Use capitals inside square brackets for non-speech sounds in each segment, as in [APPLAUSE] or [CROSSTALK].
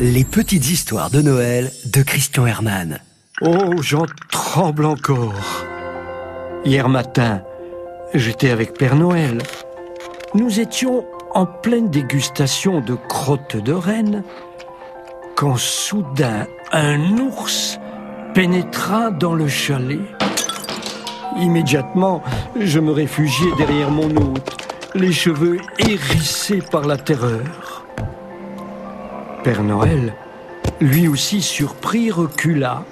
Les petites histoires de Noël de Christian Herman. Oh, j'en tremble encore. Hier matin, j'étais avec Père Noël. Nous étions en pleine dégustation de crottes de reine quand soudain un ours pénétra dans le chalet. Immédiatement, je me réfugiai derrière mon hôte, les cheveux hérissés par la terreur. Père Noël, lui aussi surpris, recula,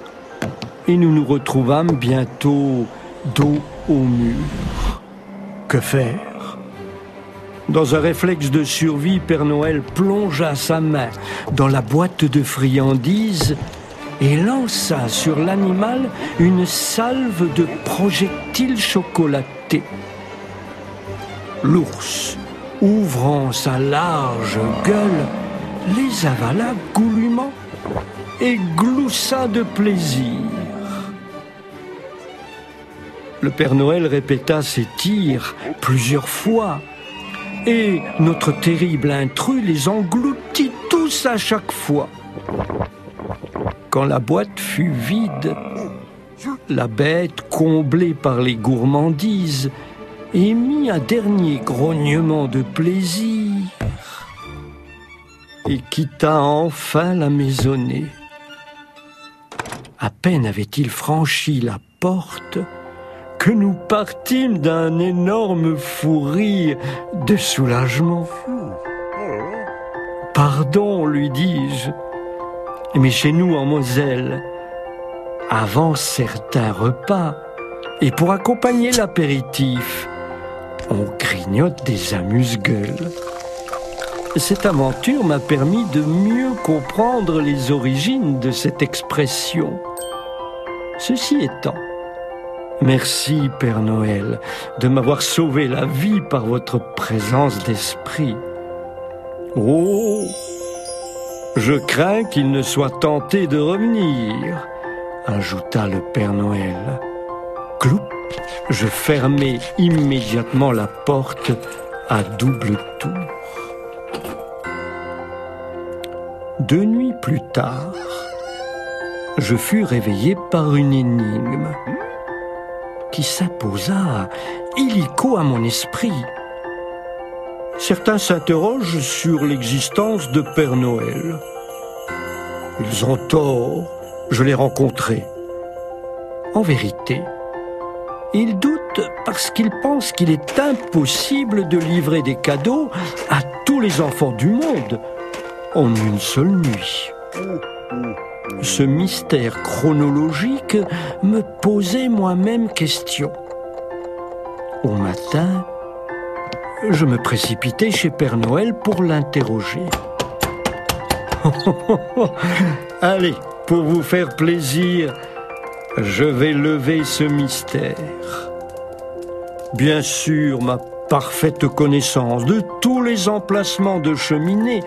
et nous nous retrouvâmes bientôt dos au mur. Que faire? Dans un réflexe de survie, Père Noël plongea sa main dans la boîte de friandises et lança sur l'animal une salve de projectiles chocolatés. L'ours, ouvrant sa large gueule, les avala goulûment et gloussa de plaisir. Le Père Noël répéta ses tirs plusieurs fois, et notre terrible intrus les engloutit tous à chaque fois. Quand la boîte fut vide, la bête, comblée par les gourmandises, émit un dernier grognement de plaisir et quitta enfin la maisonnée. À peine avait-il franchi la porte que nous partîmes d'un énorme fou rire de soulagement. Pardon, lui dis-je, mais chez nous en Moselle, avant certains repas, et pour accompagner l'apéritif, on grignote des amuse-gueules. Cette aventure m'a permis de mieux comprendre les origines de cette expression. Ceci étant, merci Père Noël de m'avoir sauvé la vie par votre présence d'esprit. Oh, je crains qu'il ne soit tenté de revenir, ajouta le Père Noël. Cloup, je fermai immédiatement la porte à double tour. Deux nuits plus tard, je fus réveillé par une énigme qui s'imposa illico à mon esprit. Certains s'interrogent sur l'existence de Père Noël. Ils ont tort, je l'ai rencontré. En vérité, ils doutent parce qu'ils pensent qu'il est impossible de livrer des cadeaux à tous les enfants du monde en une seule nuit. Ce mystère chronologique me posait moi-même question. Au matin, je me précipitai chez Père Noël pour l'interroger. [LAUGHS] Allez, pour vous faire plaisir, je vais lever ce mystère. Bien sûr, ma parfaite connaissance de tous les emplacements de cheminée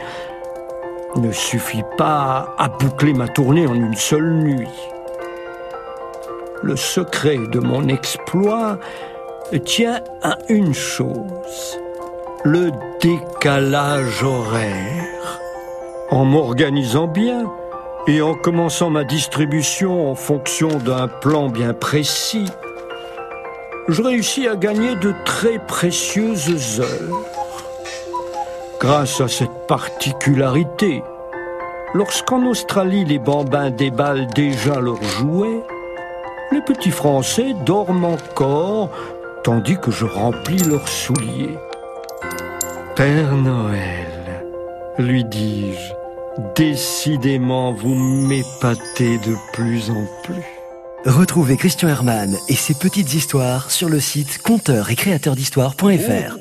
ne suffit pas à boucler ma tournée en une seule nuit. Le secret de mon exploit tient à une chose, le décalage horaire. En m'organisant bien et en commençant ma distribution en fonction d'un plan bien précis, je réussis à gagner de très précieuses heures. Grâce à cette particularité, lorsqu'en Australie les bambins déballent déjà leurs jouets, les petits Français dorment encore tandis que je remplis leurs souliers. Père Noël, lui dis-je, décidément vous m'épatez de plus en plus. Retrouvez Christian Herman et ses petites histoires sur le site conteur et créateur d'histoire.fr.